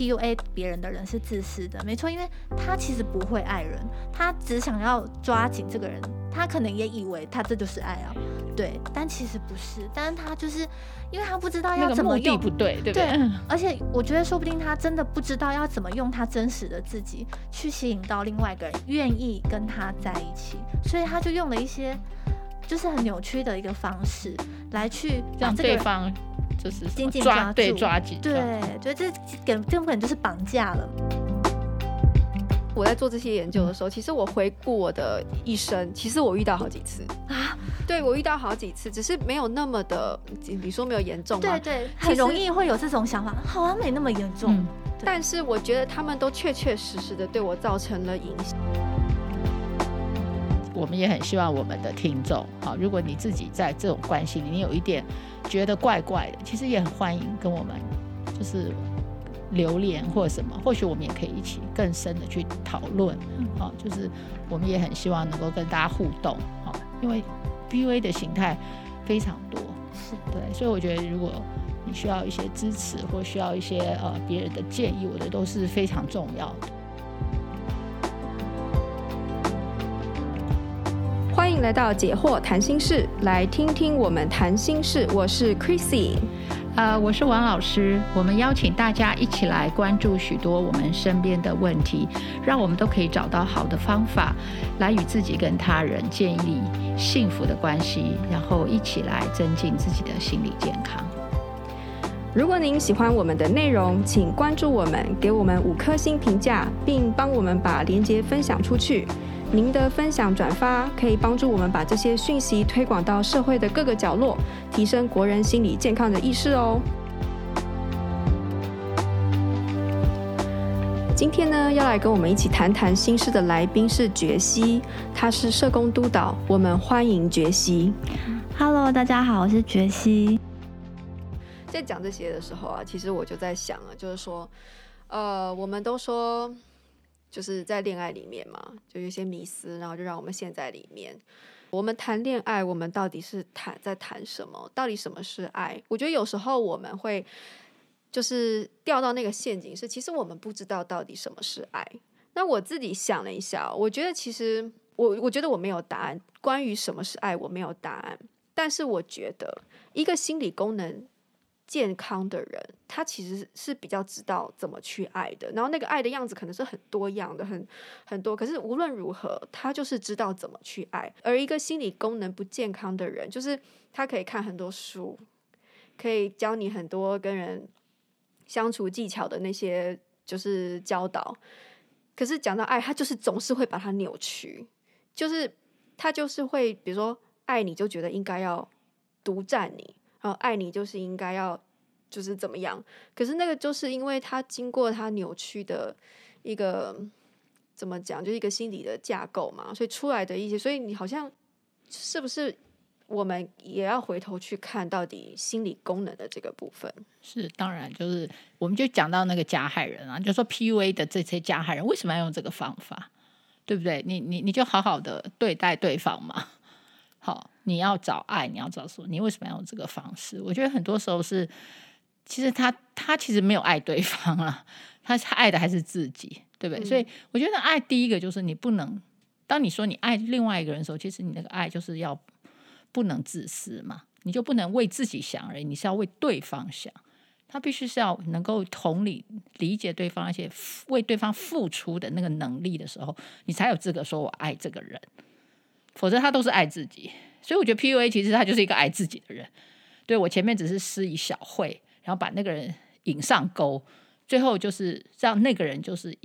PUA 别人的人是自私的，没错，因为他其实不会爱人，他只想要抓紧这个人，他可能也以为他这就是爱啊，对，但其实不是，但是他就是因为他不知道要怎么用，目的不对，对不对？对，而且我觉得说不定他真的不知道要怎么用他真实的自己去吸引到另外一个人愿意跟他在一起，所以他就用了一些就是很扭曲的一个方式来去让对方。就是紧紧抓，对抓紧，对，觉得这根根本就是绑架了。我在做这些研究的时候，其实我回顾我的一生，其实我遇到好几次啊，对我遇到好几次，只是没有那么的，你说没有严重？对对，很容易会有这种想法，好啊没那么严重。嗯，但是我觉得他们都确确实实的对我造成了影响。我们也很希望我们的听众，好，如果你自己在这种关系里，你有一点觉得怪怪的，其实也很欢迎跟我们就是留言或什么，或许我们也可以一起更深的去讨论，好，就是我们也很希望能够跟大家互动，好，因为 B V 的形态非常多，是对，所以我觉得如果你需要一些支持或需要一些呃别人的建议，我觉得都是非常重要的。欢迎来到解惑谈心事，来听听我们谈心事。我是 Chrissy，呃，我是王老师。我们邀请大家一起来关注许多我们身边的问题，让我们都可以找到好的方法，来与自己跟他人建立幸福的关系，然后一起来增进自己的心理健康。如果您喜欢我们的内容，请关注我们，给我们五颗星评价，并帮我们把链接分享出去。您的分享转发可以帮助我们把这些讯息推广到社会的各个角落，提升国人心理健康的意识哦。今天呢，要来跟我们一起谈谈心事的来宾是觉西，他是社工督导，我们欢迎觉西。Hello，大家好，我是觉西。在讲这些的时候啊，其实我就在想啊，就是说，呃，我们都说。就是在恋爱里面嘛，就有些迷思，然后就让我们陷在里面。我们谈恋爱，我们到底是谈在谈什么？到底什么是爱？我觉得有时候我们会就是掉到那个陷阱，是其实我们不知道到底什么是爱。那我自己想了一下，我觉得其实我我觉得我没有答案。关于什么是爱，我没有答案。但是我觉得一个心理功能。健康的人，他其实是比较知道怎么去爱的。然后那个爱的样子可能是很多样的，很很多。可是无论如何，他就是知道怎么去爱。而一个心理功能不健康的人，就是他可以看很多书，可以教你很多跟人相处技巧的那些就是教导。可是讲到爱，他就是总是会把它扭曲，就是他就是会，比如说爱你就觉得应该要独占你。然后爱你就是应该要，就是怎么样？可是那个就是因为他经过他扭曲的一个怎么讲，就是一个心理的架构嘛，所以出来的一些，所以你好像是不是我们也要回头去看到底心理功能的这个部分？是，当然就是我们就讲到那个加害人啊，就说 PUA 的这些加害人为什么要用这个方法，对不对？你你你就好好的对待对方嘛。好，你要找爱，你要找什么？你为什么要用这个方式？我觉得很多时候是，其实他他其实没有爱对方啊，他他爱的还是自己，对不对？嗯。所以我觉得爱第一个就是你不能，当你说你爱另外一个人的时候，其实你那个爱就是要不能自私嘛，你就不能为自己想而已，你是要为对方想，他必须是要能够同理理解对方，而且为对方付出的那个能力的时候，你才有资格说我爱这个人。否则他都是爱自己，所以我觉得 PUA 其实他就是一个爱自己的人。对，我前面只是施以小惠，然后把那个人引上钩，最后就是让那个人就是，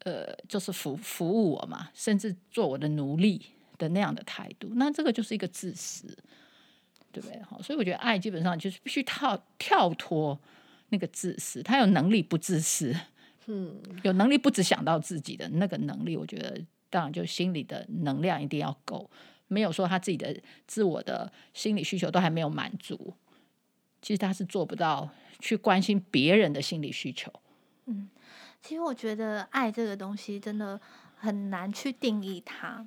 呃，就是服服务我嘛，甚至做我的奴隶的那样的态度。那这个就是一个自私，对不对？好，所以我觉得爱基本上就是必须跳跳脱那个自私，他有能力不自私，嗯，有能力不只想到自己的那个能力，我觉得。当然，就心理的能量一定要够，没有说他自己的自我的心理需求都还没有满足，其实他是做不到去关心别人的心理需求。嗯，其实我觉得爱这个东西真的很难去定义它。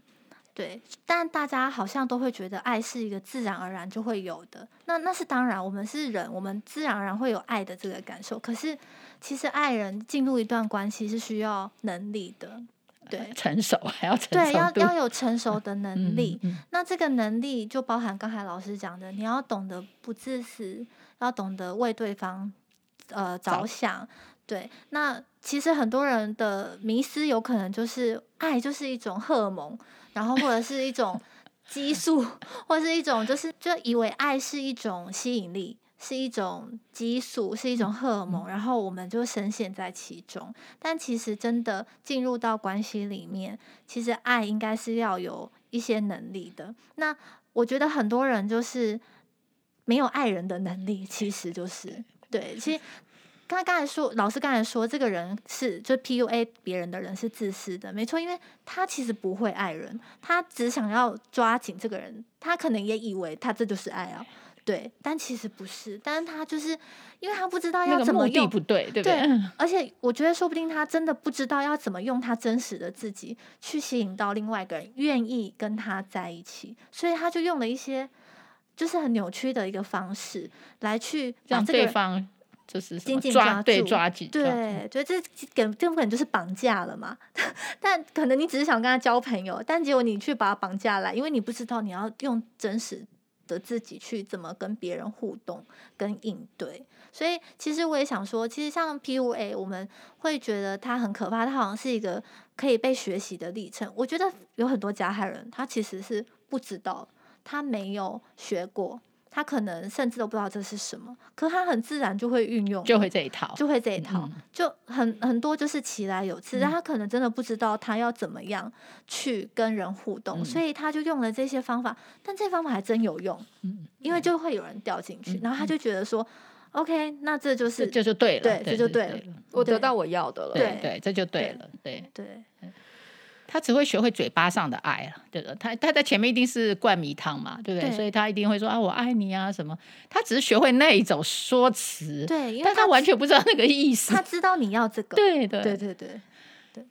对，但大家好像都会觉得爱是一个自然而然就会有的。那那是当然，我们是人，我们自然而然会有爱的这个感受。可是，其实爱人进入一段关系是需要能力的，对，成熟 还要成熟，对，要要有成熟的 能力。嗯嗯嗯、那这个能力就包含刚才老师讲的，你要懂得不自私，要懂得为对方呃着想。对，那其实很多人的迷失有可能就是爱就是一种荷尔蒙，然后或者是一种激素，或者是一种就是就以为爱是一种吸引力，是一种激素，是一种荷尔蒙，然后我们就深陷在其中。但其实真的进入到关系里面，其实爱应该是要有一些能力的。那我觉得很多人就是没有爱人的能力，其实就是对，其实。刚刚才说，老师刚才说，这个人是就 PUA 别人的人是自私的，没错，因为他其实不会爱人，他只想要抓紧这个人，他可能也以为他这就是爱啊，对，但其实不是，但是他就是因为他不知道要怎么用，不对，对不对？对，而且我觉得说不定他真的不知道要怎么用他真实的自己去吸引到另外一个人愿意跟他在一起，所以他就用了一些就是很扭曲的一个方式来去让对方。就是紧紧抓，对，抓紧，对，对，这根根本就是绑架了嘛。但可能你只是想跟他交朋友，但结果你去把他绑架来，因为你不知道你要用真实的自己去怎么跟别人互动跟应对。所以其实我也想说，其实像 PUA，我们会觉得它很可怕，它好像是一个可以被学习的历程。我觉得有很多加害人，他其实是不知道，他没有学过。他可能甚至都不知道这是什么，可他很自然就会运用，就会这一套，就会这一套，嗯、就很很多就是其来有自，但他可能真的不知道他要怎么样去跟人互动，嗯、所以他就用了这些方法，但这方法还真有用，嗯、因为就会有人掉进去，嗯、然后他就觉得说、嗯、，OK，那这就是这就对了，对，这就对了，我得到我要的了，对对，这就对了，对对。对他只会学会嘴巴上的爱了，对的。他他在前面一定是灌迷汤嘛，对不对？对，所以他一定会说啊，我爱你啊什么。他只是学会那一种说辞，对，但他完全不知道那个意思。他知道你要这个，对对对对对对。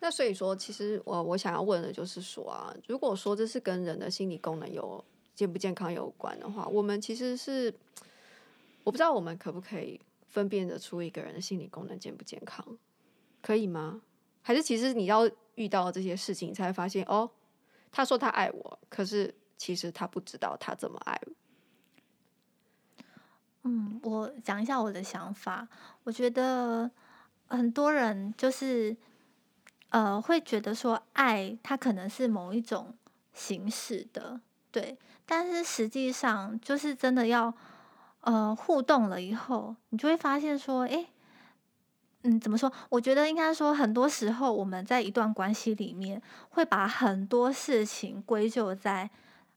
那所以说，其实我我想要问的就是说啊，如果说这是跟人的心理功能有健不健康有关的话，我们其实是我不知道我们可不可以分辨得出一个人的心理功能健不健康，可以吗？还是其实你要？遇到这些事情，你才会发现哦，他说他爱我，可是其实他不知道他怎么爱我。嗯，我讲一下我的想法。我觉得很多人就是呃，会觉得说爱他可能是某一种形式的，对。但是实际上，就是真的要呃互动了以后，你就会发现说，哎。嗯，怎么说？我觉得应该说，很多时候我们在一段关系里面，会把很多事情归咎在，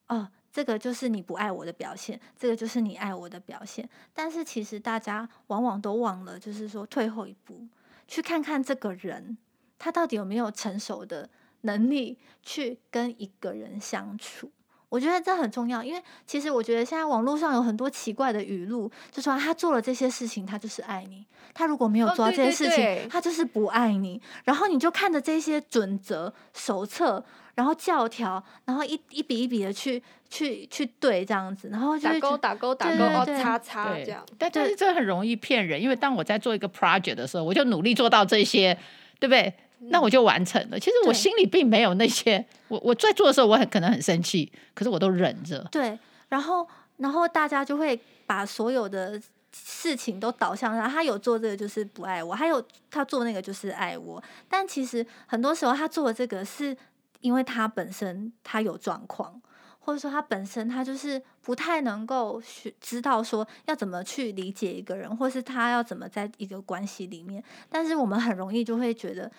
哦，这个就是你不爱我的表现，这个就是你爱我的表现。但是其实大家往往都忘了，就是说退后一步，去看看这个人，他到底有没有成熟的能力去跟一个人相处。我觉得这很重要，因为其实我觉得现在网络上有很多奇怪的语录，就说他做了这些事情，他就是爱你；他如果没有做这些事情，哦、对对对，他就是不爱你。然后你就看着这些准则手册，然后教条，然后一一笔一笔的去去去对这样子，然后就打勾打勾打勾哦，叉叉这样。但但是这很容易骗人，因为当我在做一个 project 的时候，我就努力做到这些，对不对？那我就完成了。其实我心里并没有那些，我我在做的时候，我很可能很生气，可是我都忍着。对，然后然后大家就会把所有的事情都导向他，他有做这个就是不爱我，还有他做那个就是爱我。但其实很多时候他做的这个是因为他本身他有状况。或者说他本身他就是不太能够学知道说要怎么去理解一个人，或是他要怎么在一个关系里面。但是我们很容易就会觉得，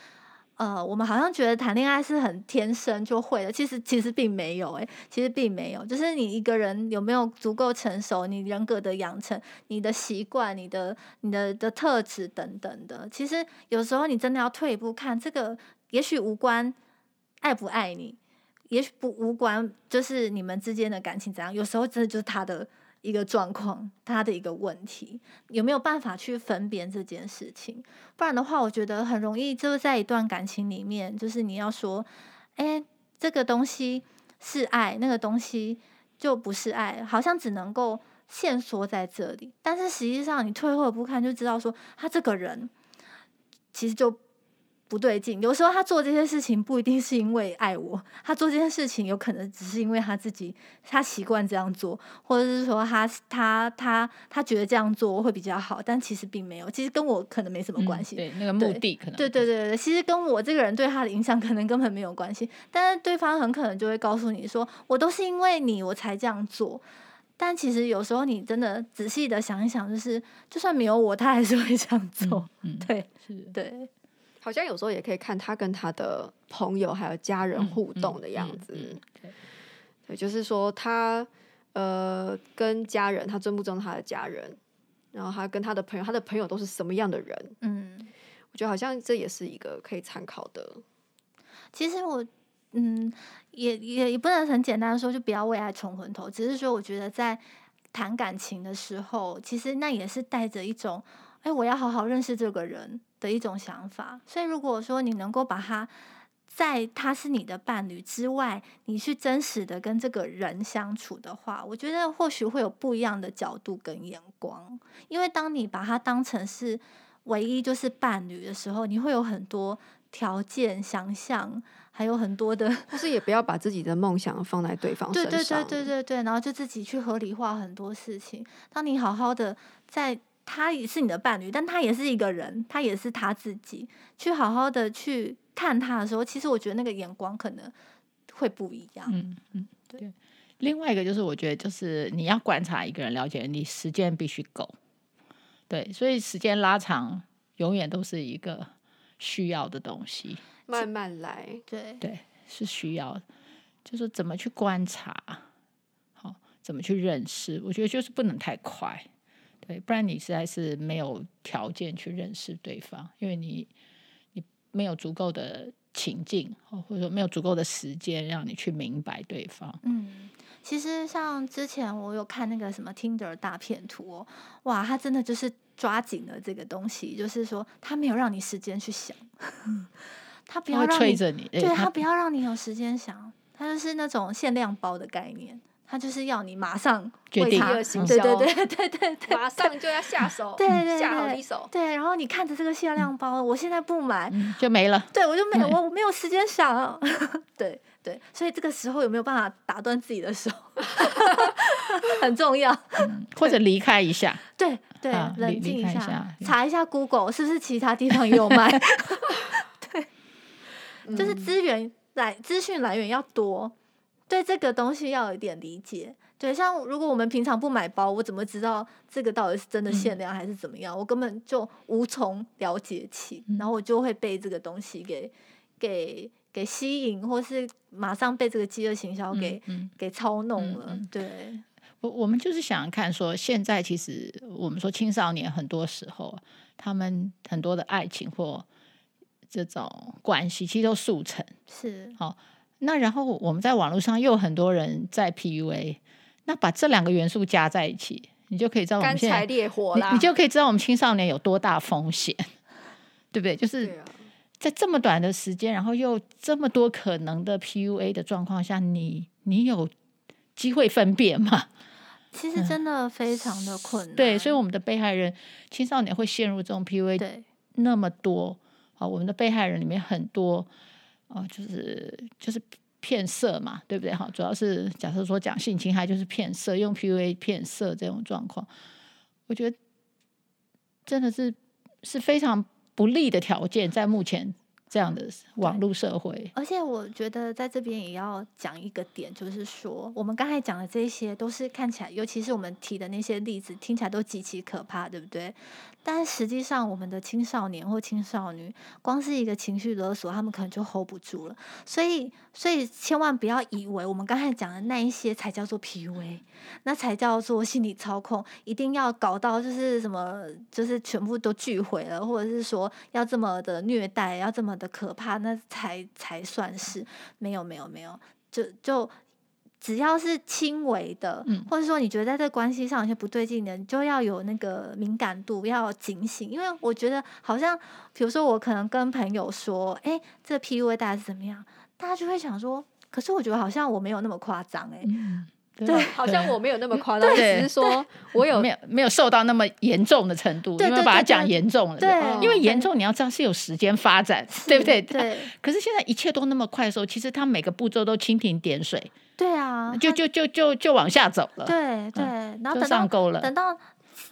呃，我们好像觉得谈恋爱是很天生就会的，其实其实并没有，诶，其实并没有。就是你一个人有没有足够成熟，你人格的养成、你的习惯、你的你的的特质等等的，其实有时候你真的要退一步看，这个也许无关爱不爱你。也许不无关，就是你们之间的感情怎样？有时候真的就是他的一个状况，他的一个问题，有没有办法去分辨这件事情？不然的话，我觉得很容易就是在一段感情里面，就是你要说，哎，这个东西是爱，那个东西就不是爱，好像只能够线索在这里。但是实际上，你退后一步看，就知道说他这个人其实就。不对劲，有时候他做这些事情不一定是因为爱我，他做这件事情有可能只是因为他自己，他习惯这样做，或者是说他他他他觉得这样做会比较好，但其实并没有，其实跟我可能没什么关系。嗯、对，那个目的可能。对对对对，其实跟我这个人对他的影响可能根本没有关系，但是对方很可能就会告诉你说，我都是因为你我才这样做，但其实有时候你真的仔细的想一想，就是就算没有我，他还是会这样做。嗯，嗯对，是，对。好像有时候也可以看他跟他的朋友还有家人互动的样子，对，就是说他呃跟家人，他尊不尊重他的家人，然后他跟他的朋友，他的朋友都是什么样的人？嗯，我觉得好像这也是一个可以参考的。其实我嗯也也也不能很简单的说就不要为爱冲昏头，只是说我觉得在谈感情的时候，其实那也是带着一种哎，我要好好认识这个人。的一种想法，所以如果说你能够把他在他是你的伴侣之外，你去真实的跟这个人相处的话，我觉得或许会有不一样的角度跟眼光。因为当你把他当成是唯一就是伴侣的时候，你会有很多条件、想象，还有很多的，但是也不要把自己的梦想放在对方身上。对对对对对对，然后就自己去合理化很多事情。当你好好的在。他也是你的伴侣，但他也是一个人，他也是他自己。去好好的去看他的时候，其实我觉得那个眼光可能会不一样。嗯嗯，对。另外一个就是，我觉得就是你要观察一个人，了解你时间必须够。对，所以时间拉长，永远都是一个需要的东西。慢慢来，对对，是需要。就是怎么去观察，好，怎么去认识？我觉得就是不能太快。对，不然你实在是没有条件去认识对方，因为你你没有足够的情境，或者说没有足够的时间让你去明白对方。嗯，其实像之前我有看那个什么 Tinder 大片图哦，哇，他真的就是抓紧了这个东西，就是说他没有让你时间去想，他不要催着你，对，他不要让你有时间想，他就是那种限量包的概念。他就是要你马上决定，对对对对对对，马上就要下手，对对对，下好一手。对，然后你看着这个限量包，我现在不买就没了。对，我就没，我没有时间想。对对，所以这个时候有没有办法打断自己的手，很重要。或者离开一下，对对，冷静一下，查一下 Google 是不是其他地方也有卖。对，就是资源来，资讯来源要多。对这个东西要有一点理解，对，像如果我们平常不买包，我怎么知道这个到底是真的限量还是怎么样？嗯、我根本就无从了解起，然后我就会被这个东西给给给吸引，或是马上被这个饥饿行销给、嗯、给操弄了。嗯、对，我我们就是想看说，现在其实我们说青少年很多时候，他们很多的爱情或这种关系，其实都速成，是好。那然后我们在网络上又有很多人在 PUA，那把这两个元素加在一起，你就可以知道我们现在烈火啦，你，你就可以知道我们青少年有多大风险，对不对？就是在这么短的时间，然后又这么多可能的 PUA 的状况下，你你有机会分辨吗？其实真的非常的困难。嗯、对，所以我们的被害人青少年会陷入这种 PUA，那么多啊，我们的被害人里面很多。哦，就是就是骗色嘛，对不对？哈，主要是假设说讲性侵害就是骗色，用 PUA 骗色这种状况，我觉得真的是是非常不利的条件，在目前这样的网络社会。而且我觉得在这边也要讲一个点，就是说我们刚才讲的这些都是看起来，尤其是我们提的那些例子，听起来都极其可怕，对不对？但实际上，我们的青少年或青少女，光是一个情绪勒索，他们可能就 hold 不住了。所以，所以千万不要以为我们刚才讲的那一些才叫做 PUA，那才叫做心理操控，一定要搞到就是什么，就是全部都拒毁了，或者是说要这么的虐待，要这么的可怕，那才才算是。没有，没有，没有，就就。只要是轻微的，或者说你觉得在这关系上有些不对劲的，你就要有那个敏感度，要警醒。因为我觉得好像，比如说我可能跟朋友说，哎，这 PUA 大概是怎么样，大家就会想说，可是我觉得好像我没有那么夸张哎。嗯对，好像我没有那么夸张，只是说我有没有没有受到那么严重的程度，因为把它讲严重了。对，因为严重你要知道是有时间发展，对不对？对。可是现在一切都那么快的时候，其实它每个步骤都蜻蜓点水。对啊，就就就就就往下走了。对对，然后等到上钩了，等到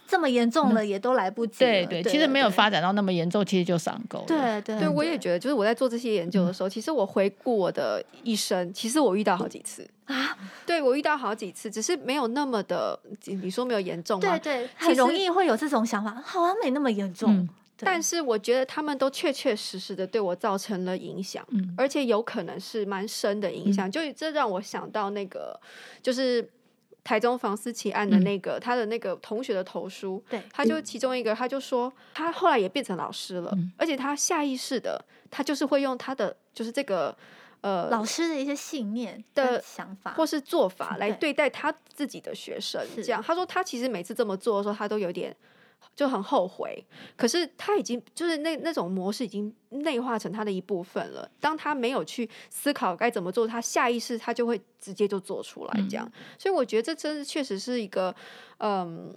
这么严重了，也都来不及。对对，其实没有发展到那么严重，其实就上钩了。对对，对我也觉得，就是我在做这些研究的时候，其实我回顾我的一生，其实我遇到好几次啊。对我遇到好几次，只是没有那么的，你说没有严重吗？对对，很容易会有这种想法，好像没那么严重。但是我觉得他们都确确实实的对我造成了影响，嗯，而且有可能是蛮深的影响。嗯、就这让我想到那个，就是台中房思琪案的那个、嗯、他的那个同学的投书，对，他就其中一个，他就说他后来也变成老师了，嗯、而且他下意识的，他就是会用他的就是这个呃老师的一些信念的想法或是做法来对。待他自己的学生，这样他说他其实每次这么做的时候，他都有点。就很后悔，可是他已经就是那那种模式已经内化成他的一部分了。当他没有去思考该怎么做，他下意识他就会直接就做出来这样。嗯、所以我觉得这真的确实是一个，嗯，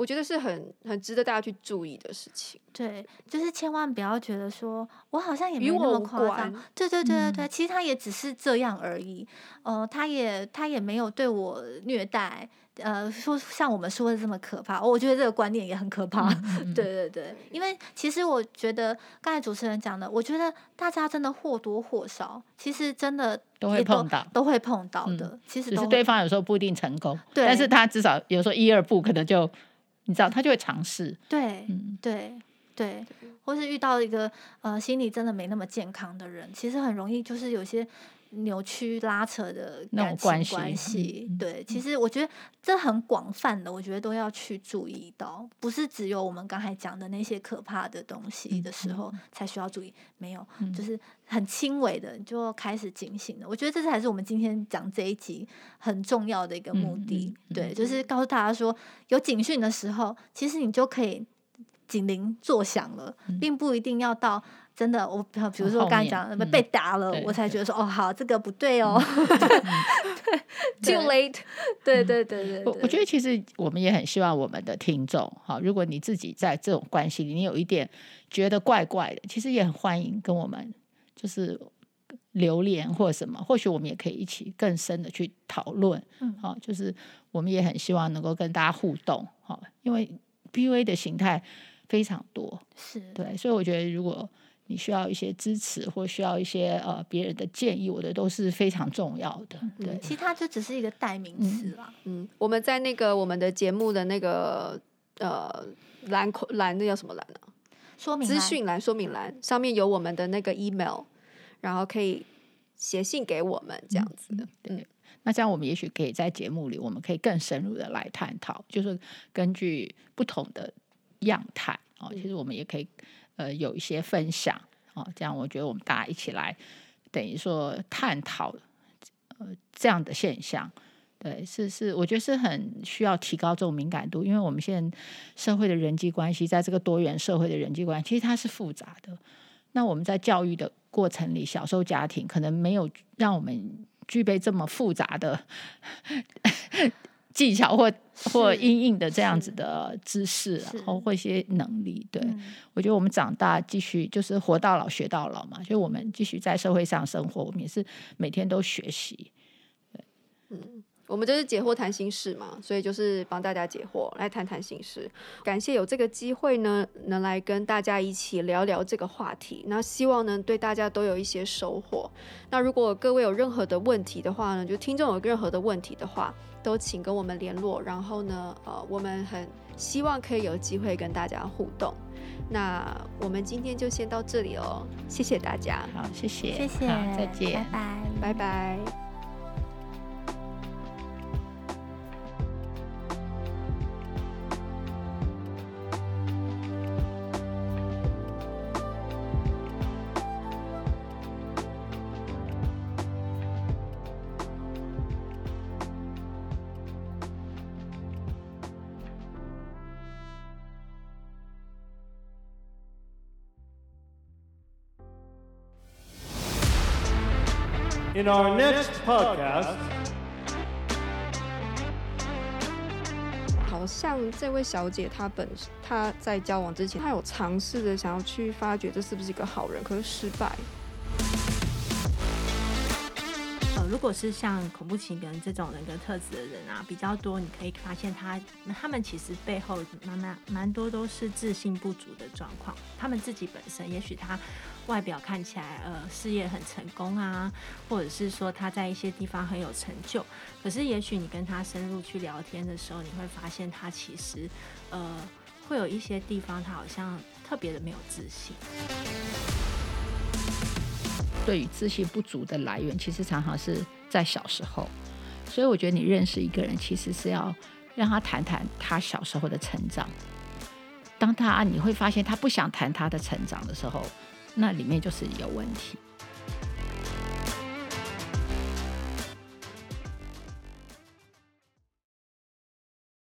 我觉得是很很值得大家去注意的事情。对，就是千万不要觉得说我好像也没那么夸张。对对对对对，嗯、其实他也只是这样而已。呃，他也他也没有对我虐待。呃，说像我们说的这么可怕，我觉得这个观念也很可怕。嗯 嗯、对对对，因为其实我觉得刚才主持人讲的，我觉得大家真的或多或少，其实真的都，都会碰到，都会碰到的。嗯、其实只是对方有时候不一定成功，对但是他至少有时候一二步可能就，你知道，他就会尝试。对，嗯、对对，或是遇到一个呃心理真的没那么健康的人，其实很容易就是有些。扭曲拉扯的感情关系，嗯、对，其实我觉得这很广泛的，我觉得都要去注意到，不是只有我们刚才讲的那些可怕的东西的时候才需要注意，没有，嗯、就是很轻微的就开始警醒了。我觉得这才是我们今天讲这一集很重要的一个目的，嗯、对，就是告诉大家说，有警讯的时候，其实你就可以警铃作响了，嗯、并不一定要到。真的，我比如说我刚才讲被打了，我才觉得说哦，好，这个不对哦。对，too late。对对对对。我我觉得其实我们也很希望我们的听众，哈，如果你自己在这种关系里，你有一点觉得怪怪的，其实也很欢迎跟我们就是留言或什么，或许我们也可以一起更深的去讨论。嗯，好，就是我们也很希望能够跟大家互动，好，因为 PUA 的形态非常多，是对，所以我觉得如果。你需要一些支持，或需要一些呃别人的建议，我觉得都是非常重要的。对，其实它就只是一个代名词啦。嗯，我们在那个我们的节目的那个呃栏栏，那叫什么栏呢？说明资讯栏、说明栏上面有我们的那个 email，然后可以写信给我们这样子的。嗯，对。那这样我们也许可以在节目里，我们可以更深入的来探讨，就是根据不同的样态哦，其实我们也可以。呃，有一些分享哦，这样我觉得我们大家一起来，等于说探讨呃这样的现象，对，是是，我觉得是很需要提高这种敏感度，因为我们现在社会的人际关系，在这个多元社会的人际关系，其实它是复杂的。那我们在教育的过程里，小时候家庭可能没有让我们具备这么复杂的。技巧或或阴影的这样子的知识，然后或一些能力，对、嗯、我觉得我们长大继续就是活到老学到老嘛，就我们继续在社会上生活，我们也是每天都学习。对，嗯。我们就是解惑谈心事嘛，所以就是帮大家解惑，来谈谈心事。感谢有这个机会呢，能来跟大家一起聊聊这个话题。那希望呢，对大家都有一些收获。那如果各位有任何的问题的话呢，就听众有任何的问题的话，都请跟我们联络。然后呢，呃，我们很希望可以有机会跟大家互动。那我们今天就先到这里哦，谢谢大家。好，谢谢，谢谢，再见，拜拜，拜拜。In our next podcast, 好像这位小姐她本她在交往之前，她有尝试着想要去发掘这是不是一个好人，可是失败。如果是像恐怖情人这种人格特质的人啊，比较多，你可以发现他他们其实背后蛮蛮蛮多都是自信不足的状况。他们自己本身，也许他外表看起来呃事业很成功啊，或者是说他在一些地方很有成就，可是也许你跟他深入去聊天的时候，你会发现他其实呃会有一些地方他好像特别的没有自信。对于自信不足的来源，其实常常是在小时候。所以我觉得你认识一个人，其实是要让他谈谈他小时候的成长。当他你会发现他不想谈他的成长的时候，那里面就是有问题。